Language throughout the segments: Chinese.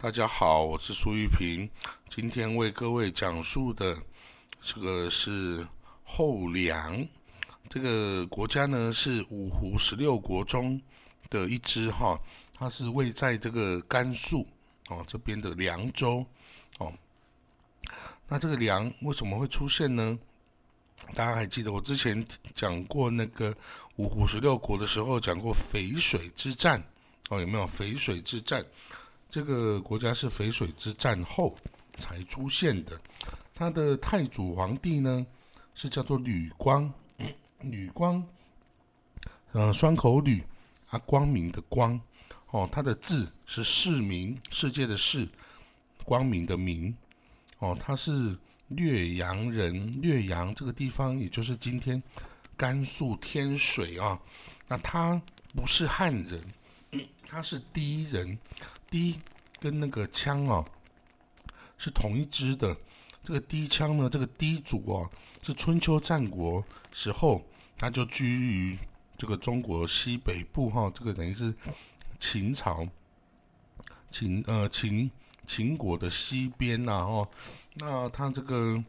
大家好，我是苏玉平。今天为各位讲述的这个是后梁，这个国家呢是五胡十六国中的一支哈，它是位在这个甘肃哦这边的凉州哦。那这个梁为什么会出现呢？大家还记得我之前讲过那个五胡十六国的时候，讲过淝水之战哦，有没有淝水之战？这个国家是淝水之战后才出现的，他的太祖皇帝呢是叫做吕光，吕光，呃，双口吕啊，光明的光，哦，他的字是世明，世界的世，光明的明，哦，他是略阳人，略阳这个地方也就是今天甘肃天水啊，那他不是汉人，他是第一人。低跟那个枪哦是同一支的，这个低枪呢，这个低主哦是春秋战国时候，他就居于这个中国西北部哈，这个等于是秦朝秦呃秦秦国的西边呐哦，那他这个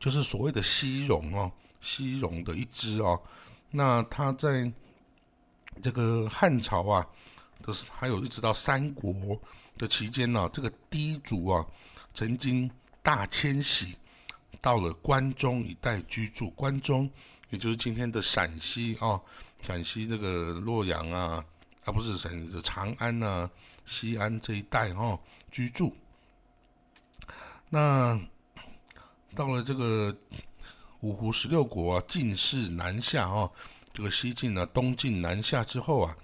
就是所谓的西戎哦，西戎的一支哦，那他在这个汉朝啊。都是还有一直到三国的期间呢，这个氐族啊，曾经大迁徙到了关中一带居住。关中也就是今天的陕西啊，陕西那个洛阳啊，啊不是陕长安啊、西安这一带哈居住。那到了这个五胡十六国啊，进士南下啊，这个西晋呢，东晋南下之后啊。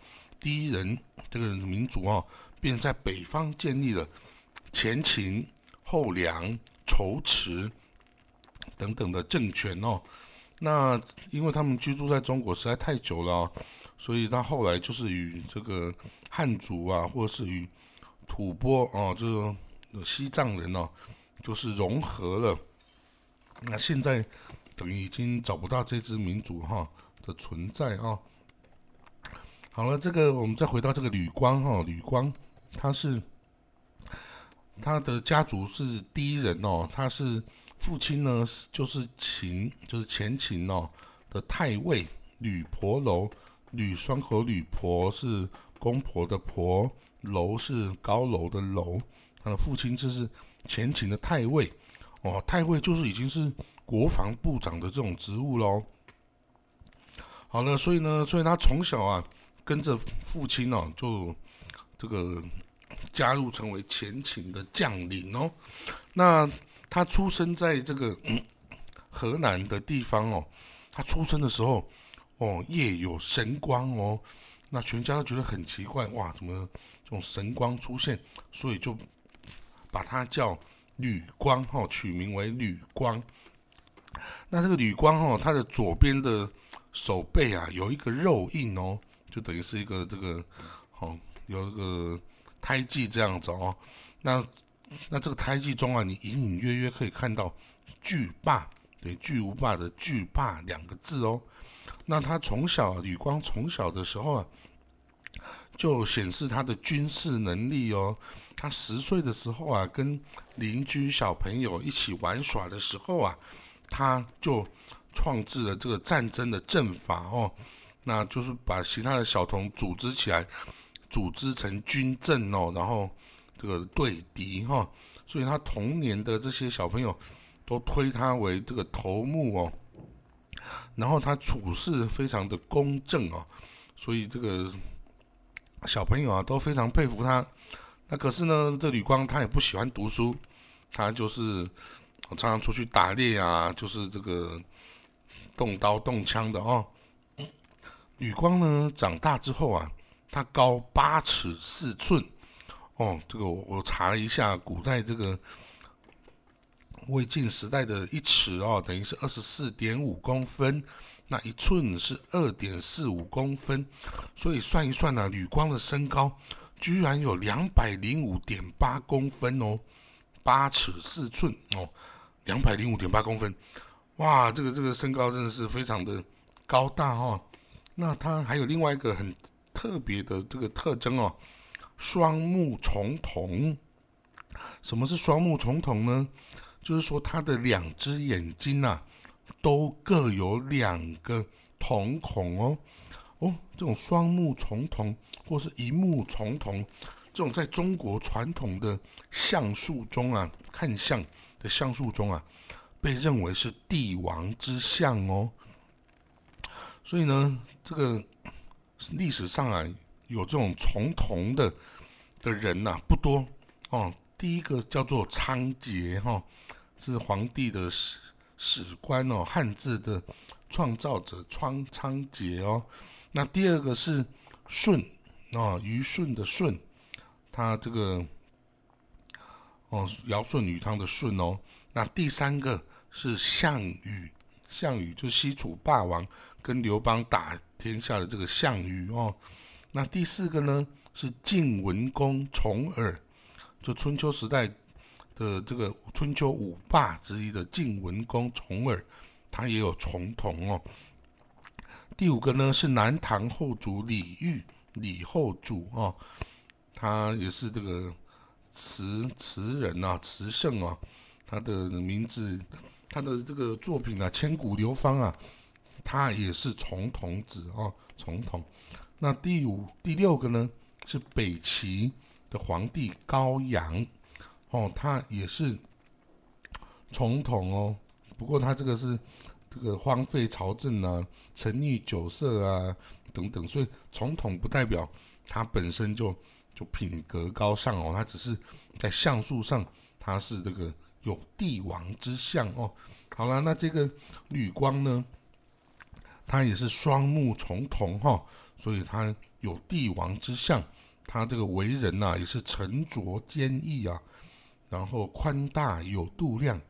第一人这个民族啊，便在北方建立了前秦、后梁、仇池等等的政权哦。那因为他们居住在中国实在太久了，所以他后来就是与这个汉族啊，或者是与吐蕃啊，这个西藏人哦，就是融合了。那现在等于已经找不到这支民族哈的存在啊。好了，这个我们再回到这个吕光哈，吕光他是他的家族是第一人哦，他是父亲呢就是秦，就是前秦哦的太尉吕婆楼，吕双口吕婆是公婆的婆，楼是高楼的楼，他的父亲就是前秦的太尉哦，太尉就是已经是国防部长的这种职务喽。好了，所以呢，所以他从小啊。跟着父亲哦，就这个加入成为前秦的将领哦。那他出生在这个河南的地方哦。他出生的时候哦，夜有神光哦。那全家都觉得很奇怪，哇，怎么这种神光出现？所以就把他叫吕光哈，取名为吕光。那这个吕光哦，他的左边的手背啊，有一个肉印哦。就等于是一个这个，哦，有一个胎记这样子哦。那那这个胎记中啊，你隐隐约约可以看到“巨霸”对“巨无霸”的“巨霸”两个字哦。那他从小吕光从小的时候啊，就显示他的军事能力哦。他十岁的时候啊，跟邻居小朋友一起玩耍的时候啊，他就创制了这个战争的阵法哦。那就是把其他的小童组织起来，组织成军阵哦，然后这个对敌哈，所以他童年的这些小朋友都推他为这个头目哦，然后他处事非常的公正哦，所以这个小朋友啊都非常佩服他。那可是呢，这吕光他也不喜欢读书，他就是常常出去打猎啊，就是这个动刀动枪的哦。吕光呢，长大之后啊，他高八尺四寸，哦，这个我我查了一下，古代这个魏晋时代的一尺哦，等于是二十四点五公分，那一寸是二点四五公分，所以算一算呢，吕光的身高居然有两百零五点八公分哦，八尺四寸。哦，两百零五点八公分，哇，这个这个身高真的是非常的高大哦。那它还有另外一个很特别的这个特征哦，双目重瞳。什么是双目重瞳呢？就是说它的两只眼睛呐，都各有两个瞳孔哦。哦，这种双目重瞳或是一目重瞳，这种在中国传统的相术中啊，看相的相术中啊，被认为是帝王之相哦。所以呢，这个历史上啊，有这种重瞳的的人呐，不多哦。第一个叫做仓颉哈，是皇帝的史史官哦，汉字的创造者仓仓颉哦。那第二个是舜哦，虞舜的舜，他这个哦，尧舜禹汤的舜哦。那第三个是项羽，项羽就西楚霸王。跟刘邦打天下的这个项羽哦，那第四个呢是晋文公重耳，就春秋时代的这个春秋五霸之一的晋文公重耳，他也有重瞳哦。第五个呢是南唐后主李煜，李后主哦，他也是这个词词人啊，词圣啊，他的名字，他的这个作品啊，千古流芳啊。他也是重瞳子哦，重瞳。那第五、第六个呢，是北齐的皇帝高阳哦，他也是重瞳哦。不过他这个是这个荒废朝政啊，沉溺酒色啊等等，所以重瞳不代表他本身就就品格高尚哦，他只是在相术上他是这个有帝王之相哦。好了，那这个吕光呢？他也是双目重瞳哈，所以他有帝王之相。他这个为人呐，也是沉着坚毅啊，然后宽大有度量，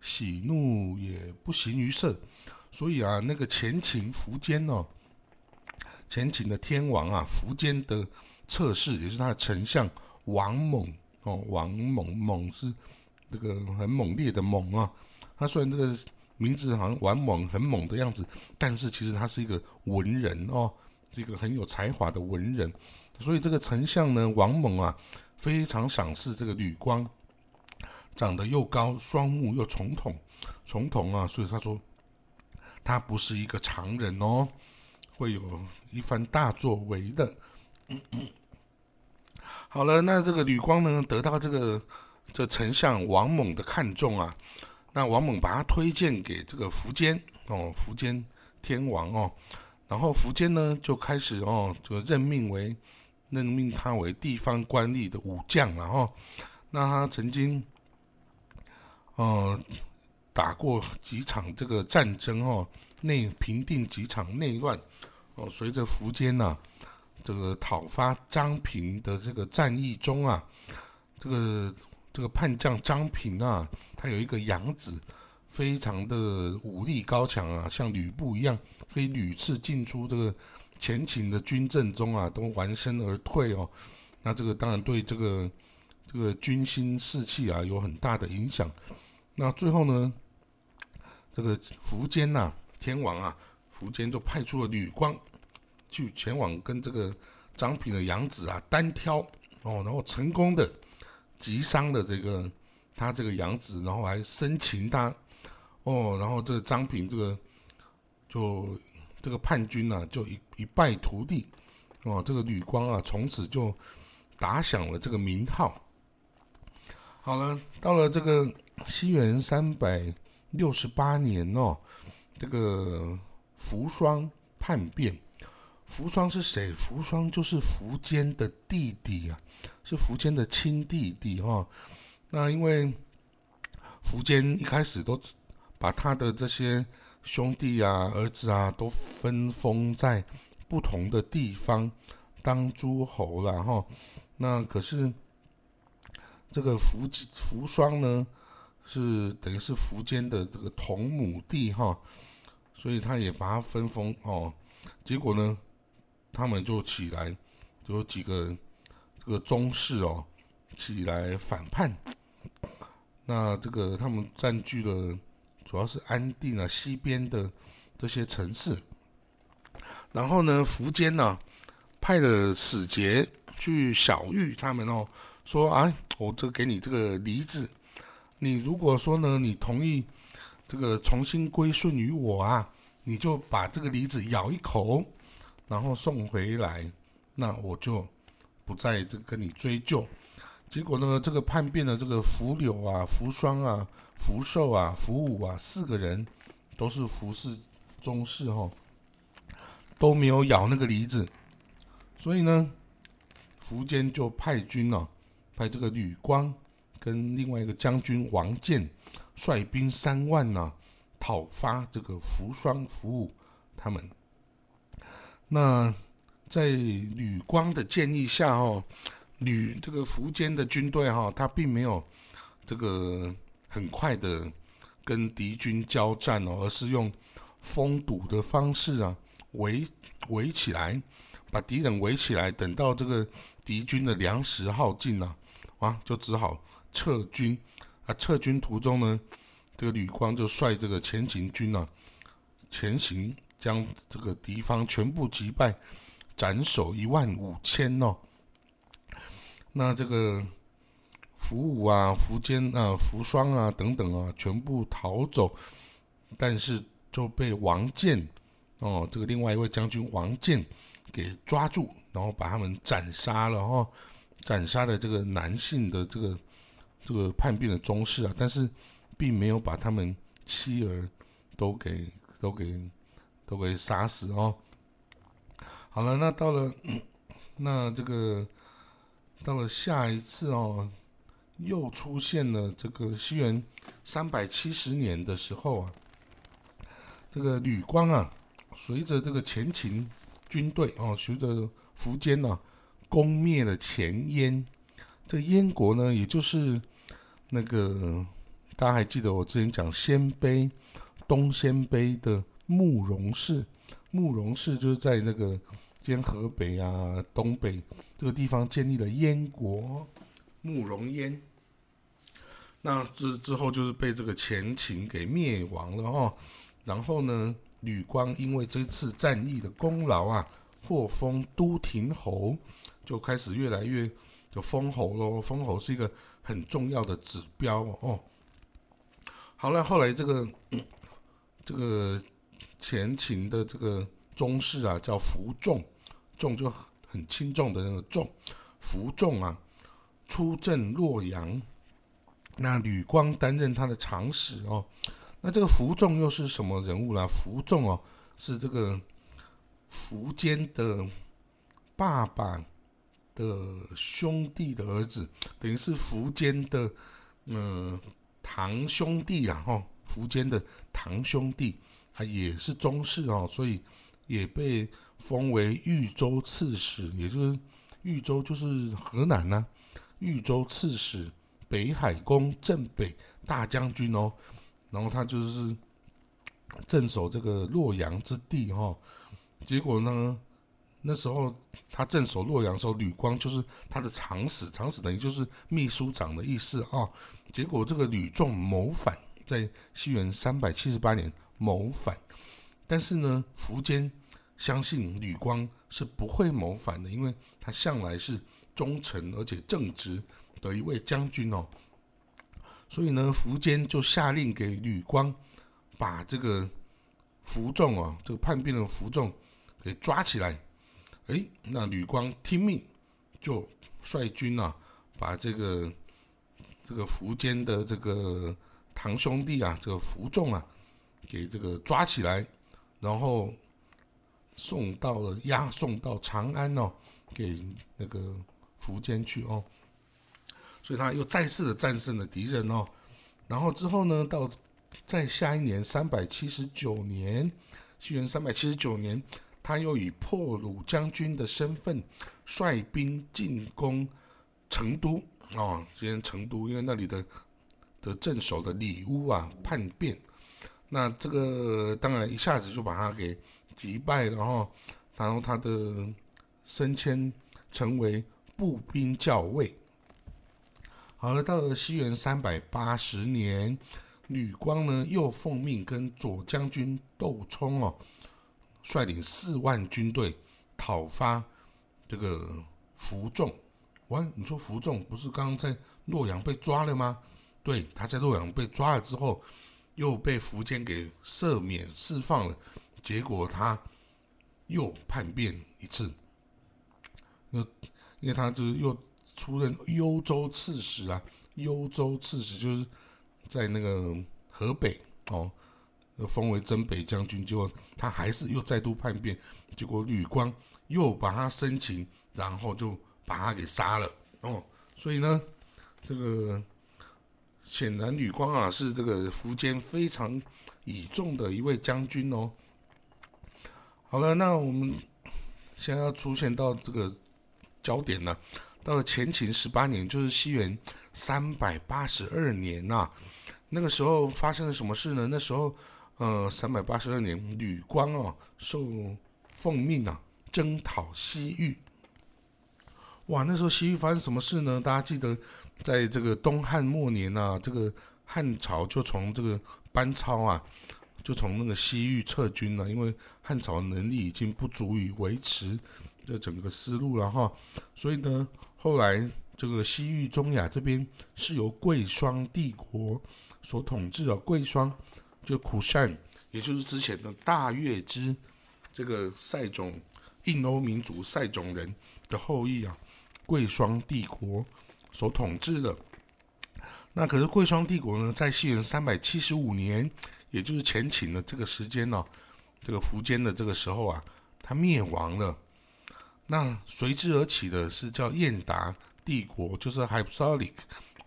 喜怒也不形于色。所以啊，那个前秦苻坚哦，前秦的天王啊，苻坚的侧室也是他的丞相王猛哦，王猛猛是这个很猛烈的猛啊。他虽然这个。名字好像玩猛很猛的样子，但是其实他是一个文人哦，一个很有才华的文人。所以这个丞相呢，王猛啊，非常赏识这个吕光，长得又高，双目又重瞳，重瞳啊，所以他说他不是一个常人哦，会有一番大作为的。好了，那这个吕光呢，得到这个这丞相王猛的看重啊。那王猛把他推荐给这个苻坚哦，苻坚天王哦，然后苻坚呢就开始哦，就任命为任命他为地方官吏的武将了哈。那他曾经呃打过几场这个战争哦，内平定几场内乱哦。随着苻坚呐这个讨伐张平的这个战役中啊，这个这个叛将张平啊。他有一个养子，非常的武力高强啊，像吕布一样，可以屡次进出这个前秦的军阵中啊，都完身而退哦。那这个当然对这个这个军心士气啊有很大的影响。那最后呢，这个苻坚呐，天王啊，苻坚就派出了吕光去前往跟这个张平的养子啊单挑哦，然后成功的击伤的这个。他这个养子，然后还生擒他，哦，然后这个张平这个就这个叛军呢，就一一败涂地，哦，这个吕光啊，从此就打响了这个名号。好了，到了这个西元三百六十八年哦，这个扶霜叛变，扶霜是谁？扶霜就是苻坚的弟弟啊，是苻坚的亲弟弟哈。那因为苻坚一开始都把他的这些兄弟啊、儿子啊都分封在不同的地方当诸侯了哈。那可是这个苻苻双呢，是等于是苻坚的这个同母弟哈，所以他也把他分封哦。结果呢，他们就起来，有几个人这个宗室哦，起来反叛。那这个他们占据了，主要是安定啊西边的这些城市。然后呢，苻坚呢派了使节去小玉他们哦，说啊，我这给你这个梨子，你如果说呢，你同意这个重新归顺于我啊，你就把这个梨子咬一口，然后送回来，那我就不再这跟你追究。结果呢，这个叛变的这个福柳啊、福双啊、福寿啊、福武啊四个人，都是服侍宗室哈，都没有咬那个梨子，所以呢，苻坚就派军呢，派这个吕光跟另外一个将军王建率兵三万呢，讨伐这个福双、福武他们。那在吕光的建议下哦。吕这个苻坚的军队哈，他并没有这个很快的跟敌军交战哦，而是用封堵的方式啊，围围起来，把敌人围起来，等到这个敌军的粮食耗尽了啊，就只好撤军啊。撤军途中呢，这个吕光就率这个前行军啊，前行将这个敌方全部击败，斩首一万五千哦。那这个福武啊、苻坚啊、苻双啊等等啊，全部逃走，但是就被王建哦，这个另外一位将军王建给抓住，然后把他们斩杀了哈，斩杀了这个男性的这个这个叛变的宗室啊，但是并没有把他们妻儿都给都给都给杀死哦。好了，那到了 那这个。到了下一次哦，又出现了这个西元三百七十年的时候啊，这个吕光啊，随着这个前秦军队哦，随着苻坚呢，攻灭了前燕。这燕国呢，也就是那个大家还记得我之前讲鲜卑东鲜卑的慕容氏，慕容氏就是在那个。先河北啊，东北这个地方建立了燕国，慕容燕。那之之后就是被这个前秦给灭亡了哦。然后呢，吕光因为这次战役的功劳啊，获封都亭侯，就开始越来越就封侯喽。封侯是一个很重要的指标哦。好了，后来这个这个前秦的这个宗室啊，叫福仲。重就很轻重的那个重，服重啊，出镇洛阳，那吕光担任他的长史哦。那这个服仲又是什么人物啦？服仲哦，是这个苻坚的爸爸的兄弟的儿子，等于是苻坚的嗯堂兄弟啊，哈，苻坚的堂兄弟啊，也是宗室哦，所以也被。封为豫州刺史，也就是豫州就是河南呐，豫州刺史、北海公镇北大将军哦，然后他就是镇守这个洛阳之地哈。结果呢，那时候他镇守洛阳时候，吕光就是他的长史，长史等于就是秘书长的意思啊。结果这个吕仲谋反，在西元三百七十八年谋反，但是呢，苻坚。相信吕光是不会谋反的，因为他向来是忠诚而且正直的一位将军哦。所以呢，苻坚就下令给吕光把这个苻仲啊，这个叛变的苻仲给抓起来。哎，那吕光听命，就率军啊，把这个这个苻坚的这个堂兄弟啊，这个苻仲啊，给这个抓起来，然后。送到了押送到长安哦，给那个苻坚去哦，所以他又再次的战胜了敌人哦，然后之后呢，到在下一年三百七十九年，西元三百七十九年，他又以破虏将军的身份率兵进攻成都。哦，今天成都因为那里的的镇守的李乌啊叛变，那这个当然一下子就把他给。击败，然后，然后他的升迁成为步兵校尉。好了，到了西元三百八十年，吕光呢又奉命跟左将军窦冲哦，率领四万军队讨伐这个服众。哇，你说服众不是刚刚在洛阳被抓了吗？对，他在洛阳被抓了之后，又被苻坚给赦免释放了，结果他又叛变一次。那因为他就是又出任幽州刺史啊，幽州刺史就是在那个河北哦，封为征北将军，结果他还是又再度叛变，结果吕光又把他生擒，然后就把他给杀了哦，所以呢，这个。显然，吕光啊是这个苻坚非常倚重的一位将军哦。好了，那我们现在要出现到这个焦点了。到了前秦十八年，就是西元三百八十二年呐。那个时候发生了什么事呢？那时候，呃，三百八十二年，吕光啊受奉命啊征讨西域。哇，那时候西域发生什么事呢？大家记得？在这个东汉末年啊，这个汉朝就从这个班超啊，就从那个西域撤军了，因为汉朝能力已经不足以维持这整个思路了哈。所以呢，后来这个西域中亚这边是由贵霜帝国所统治的。贵霜就苦善，也就是之前的大月支这个塞种印欧民族塞种人的后裔啊，贵霜帝国。所统治的，那可是贵霜帝国呢，在西元三百七十五年，也就是前秦的这个时间呢，这个苻坚的这个时候啊，他灭亡了。那随之而起的是叫燕达帝国，就是 Hypsalic。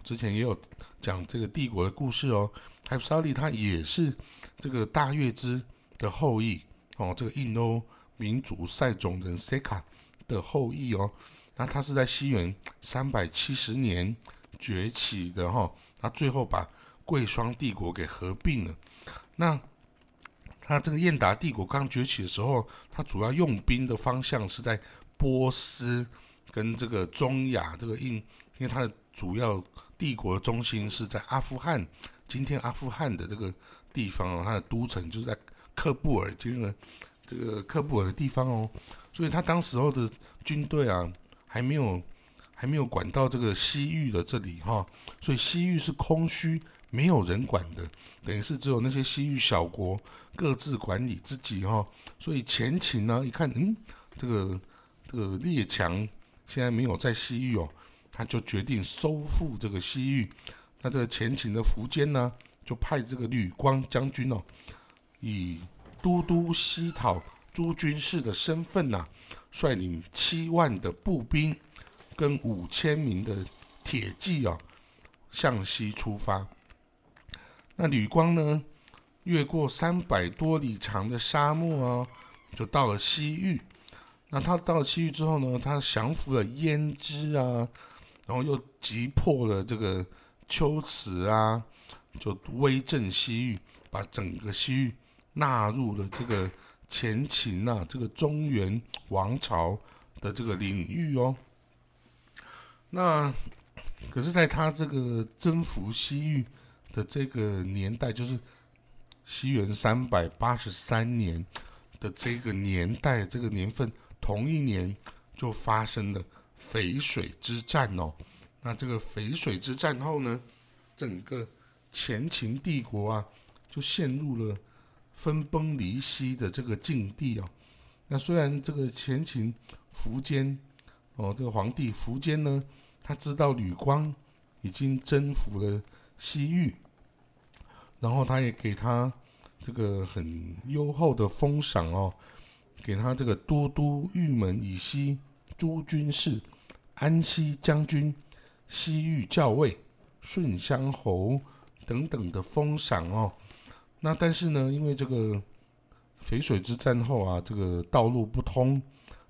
之前也有讲这个帝国的故事哦。Hypsalic 他也是这个大月支的后裔哦，这个印欧民族塞种人 Seka 的后裔哦。那他是在西元三百七十年崛起的哈，他最后把贵霜帝国给合并了。那他这个燕达帝国刚崛起的时候，他主要用兵的方向是在波斯跟这个中亚这个印，因为他的主要帝国中心是在阿富汗，今天阿富汗的这个地方哦，它的都城就是在克布尔，今天的这个克布尔的地方哦，所以他当时候的军队啊。还没有，还没有管到这个西域的这里哈，所以西域是空虚，没有人管的，等于是只有那些西域小国各自管理自己哈。所以前秦呢，一看，嗯，这个这个列强现在没有在西域哦，他就决定收复这个西域。那这个前秦的苻坚呢，就派这个吕光将军哦，以都督西讨诸军事的身份呐。率领七万的步兵跟五千名的铁骑啊，向西出发。那吕光呢，越过三百多里长的沙漠啊，就到了西域。那他到了西域之后呢，他降服了胭脂啊，然后又击破了这个龟兹啊，就威震西域，把整个西域纳入了这个。前秦呐，这个中原王朝的这个领域哦，那可是在他这个征服西域的这个年代，就是西元三百八十三年的这个年代，这个年份，同一年就发生了淝水之战哦。那这个淝水之战后呢，整个前秦帝国啊，就陷入了。分崩离析的这个境地啊，那虽然这个前秦苻坚哦，这个皇帝苻坚呢，他知道吕光已经征服了西域，然后他也给他这个很优厚的封赏哦，给他这个都督玉门以西诸军事、安西将军、西域校尉、顺乡侯等等的封赏哦。那但是呢，因为这个淝水之战后啊，这个道路不通，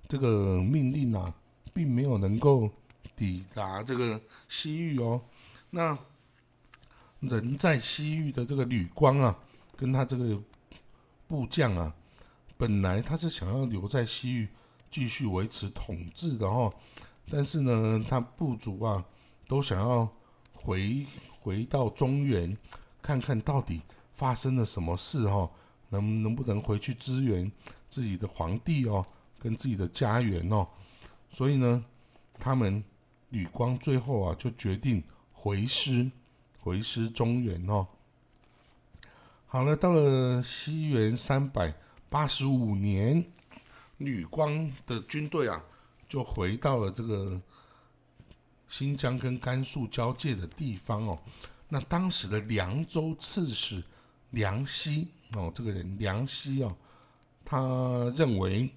这个命令啊，并没有能够抵达这个西域哦。那人在西域的这个吕光啊，跟他这个部将啊，本来他是想要留在西域继续维持统治的哈，但是呢，他部族啊，都想要回回到中原，看看到底。发生了什么事哈？能能不能回去支援自己的皇帝哦，跟自己的家园哦？所以呢，他们吕光最后啊就决定回师，回师中原哦。好了，到了西元三百八十五年，吕光的军队啊就回到了这个新疆跟甘肃交界的地方哦。那当时的凉州刺史梁希哦，这个人梁希哦，他认为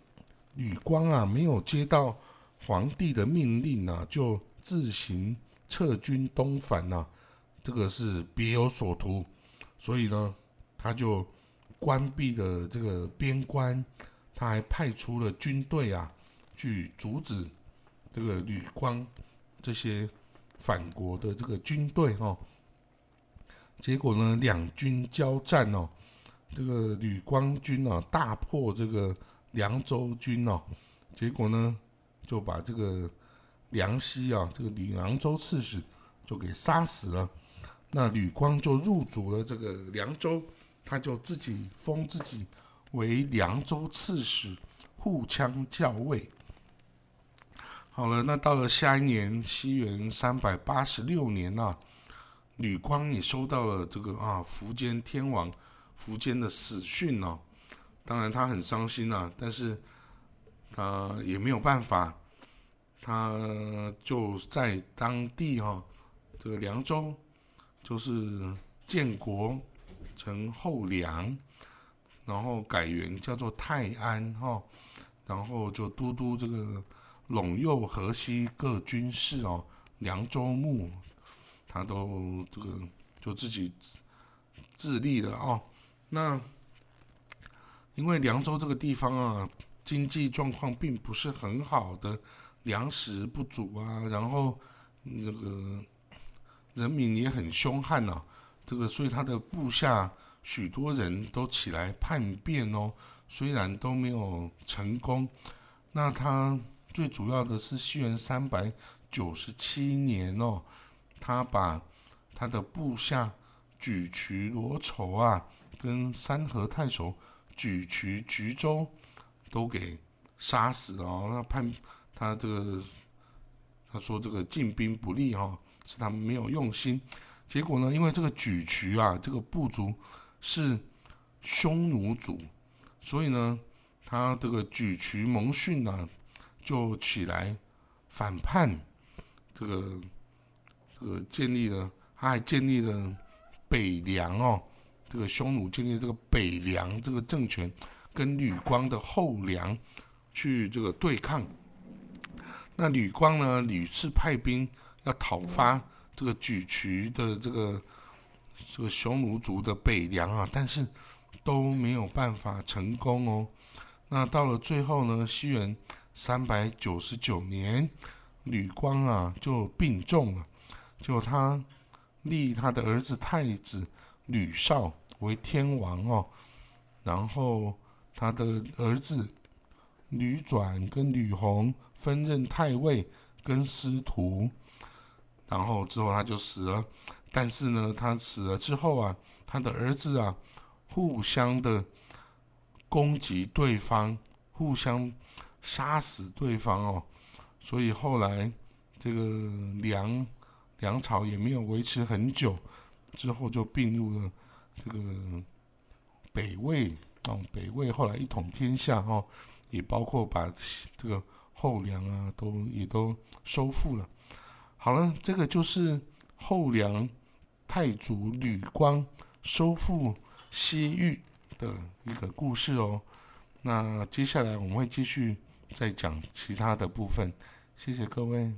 吕光啊没有接到。皇帝的命令呢，就自行撤军东返呐，这个是别有所图，所以呢，他就关闭了这个边关，他还派出了军队啊，去阻止这个吕光这些反国的这个军队哦。结果呢，两军交战哦，这个吕光军啊大破这个凉州军哦，结果呢。就把这个梁西啊，这个吕凉州刺史就给杀死了。那吕光就入主了这个凉州，他就自己封自己为凉州刺史、护羌校尉。好了，那到了下一年，西元三百八十六年呐，吕光也收到了这个啊苻坚天王苻坚的死讯呢。当然他很伤心呐，但是。他也没有办法，他就在当地哈，这个凉州就是建国成后梁，然后改元叫做泰安哈，然后就都督这个陇右河西各军事哦，凉州牧，他都这个就自己自立了哦。那因为凉州这个地方啊。经济状况并不是很好的，粮食不足啊，然后那个人民也很凶悍呐，这个所以他的部下许多人都起来叛变哦，虽然都没有成功，那他最主要的是西元三百九十七年哦，他把他的部下举渠罗筹啊，跟三河太守举渠橘州。都给杀死了，那判他这个，他说这个进兵不利哈，是他们没有用心。结果呢，因为这个举渠啊，这个部族是匈奴族，所以呢，他这个举渠蒙逊呢，就起来反叛，这个这个建立了，他还建立了北凉哦，这个匈奴建立这个北凉这个政权。跟吕光的后梁去这个对抗，那吕光呢屡次派兵要讨伐这个举渠的这个这个匈奴族的北凉啊，但是都没有办法成功哦。那到了最后呢，西元三百九十九年，吕光啊就病重了，就他立他的儿子太子吕绍为天王哦，然后。他的儿子吕转跟吕弘分任太尉跟司徒，然后之后他就死了。但是呢，他死了之后啊，他的儿子啊，互相的攻击对方，互相杀死对方哦。所以后来这个梁梁朝也没有维持很久，之后就并入了这个北魏。哦，北魏后来一统天下，哈，也包括把这个后梁啊，都也都收复了。好了，这个就是后梁太祖吕光收复西域的一个故事哦。那接下来我们会继续再讲其他的部分。谢谢各位。